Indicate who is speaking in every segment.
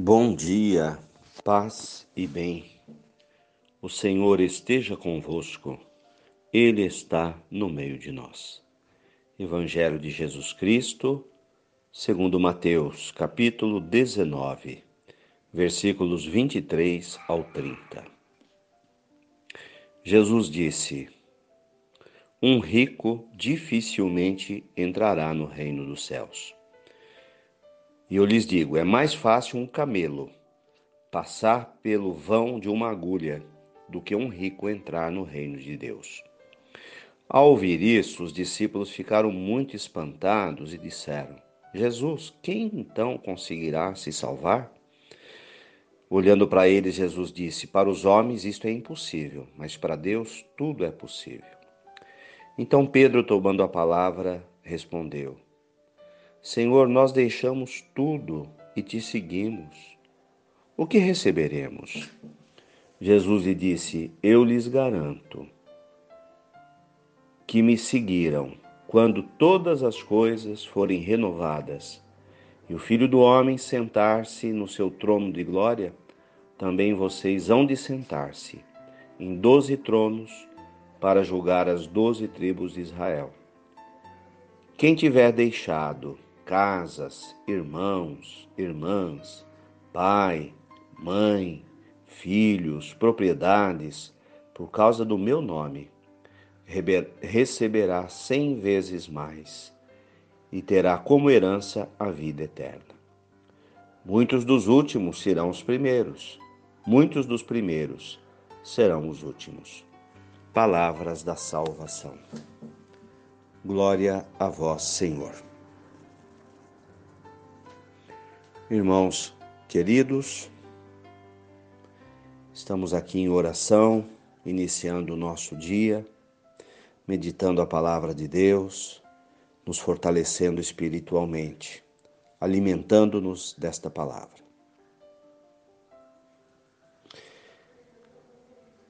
Speaker 1: Bom dia, paz e bem. O Senhor esteja convosco, Ele está no meio de nós. Evangelho de Jesus Cristo, segundo Mateus, capítulo 19, versículos 23 ao 30. Jesus disse: Um rico dificilmente entrará no reino dos céus. E eu lhes digo: é mais fácil um camelo passar pelo vão de uma agulha do que um rico entrar no reino de Deus. Ao ouvir isso, os discípulos ficaram muito espantados e disseram: Jesus, quem então conseguirá se salvar? Olhando para eles, Jesus disse: Para os homens isto é impossível, mas para Deus tudo é possível. Então Pedro, tomando a palavra, respondeu: Senhor, nós deixamos tudo e te seguimos. O que receberemos? Jesus lhe disse: Eu lhes garanto que me seguiram quando todas as coisas forem renovadas e o Filho do Homem sentar-se no seu trono de glória, também vocês hão de sentar-se em doze tronos para julgar as doze tribos de Israel. Quem tiver deixado casas, irmãos, irmãs, pai, mãe, filhos, propriedades, por causa do meu nome, receberá cem vezes mais e terá como herança a vida eterna. Muitos dos últimos serão os primeiros, muitos dos primeiros serão os últimos. Palavras da salvação. Glória a vós, Senhor. Irmãos queridos, estamos aqui em oração, iniciando o nosso dia, meditando a palavra de Deus, nos fortalecendo espiritualmente, alimentando-nos desta palavra.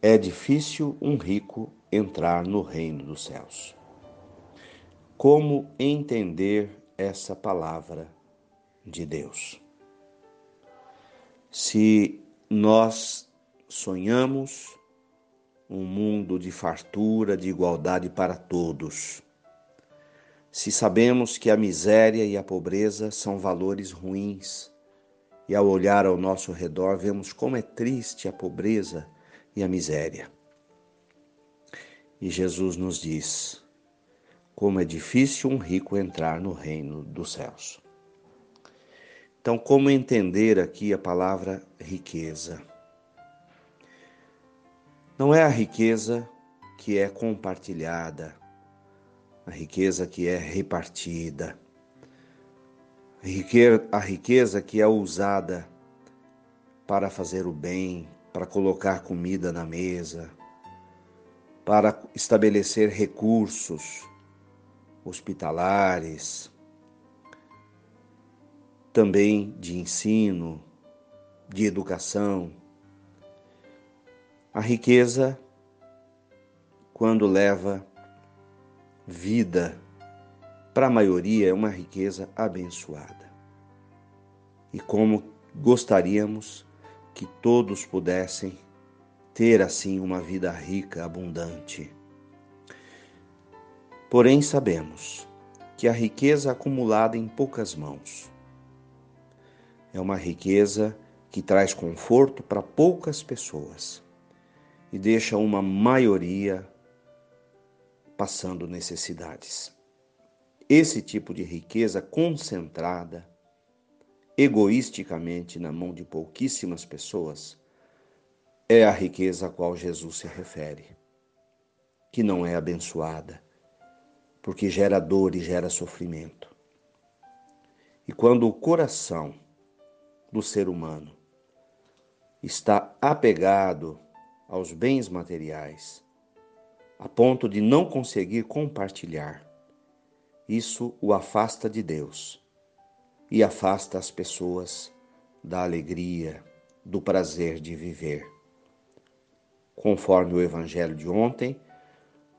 Speaker 1: É difícil um rico entrar no reino dos céus. Como entender essa palavra de Deus? Se nós sonhamos um mundo de fartura, de igualdade para todos, se sabemos que a miséria e a pobreza são valores ruins, e ao olhar ao nosso redor vemos como é triste a pobreza e a miséria. E Jesus nos diz como é difícil um rico entrar no reino dos céus. Então, como entender aqui a palavra riqueza? Não é a riqueza que é compartilhada, a riqueza que é repartida, a riqueza que é usada para fazer o bem, para colocar comida na mesa, para estabelecer recursos hospitalares, também de ensino, de educação. A riqueza, quando leva vida para a maioria, é uma riqueza abençoada. E como gostaríamos que todos pudessem ter assim uma vida rica, abundante. Porém, sabemos que a riqueza acumulada em poucas mãos é uma riqueza que traz conforto para poucas pessoas e deixa uma maioria passando necessidades. Esse tipo de riqueza concentrada egoisticamente na mão de pouquíssimas pessoas é a riqueza a qual Jesus se refere, que não é abençoada, porque gera dor e gera sofrimento. E quando o coração do ser humano. Está apegado aos bens materiais, a ponto de não conseguir compartilhar. Isso o afasta de Deus e afasta as pessoas da alegria, do prazer de viver. Conforme o evangelho de ontem,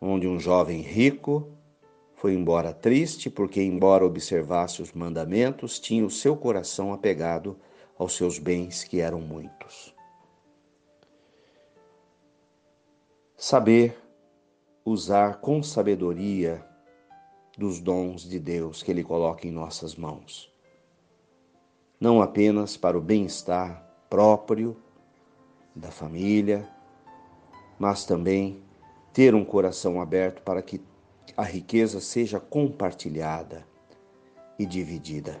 Speaker 1: onde um jovem rico foi embora triste porque, embora observasse os mandamentos, tinha o seu coração apegado aos seus bens, que eram muitos. Saber usar com sabedoria dos dons de Deus que Ele coloca em nossas mãos. Não apenas para o bem-estar próprio da família, mas também ter um coração aberto para que a riqueza seja compartilhada e dividida.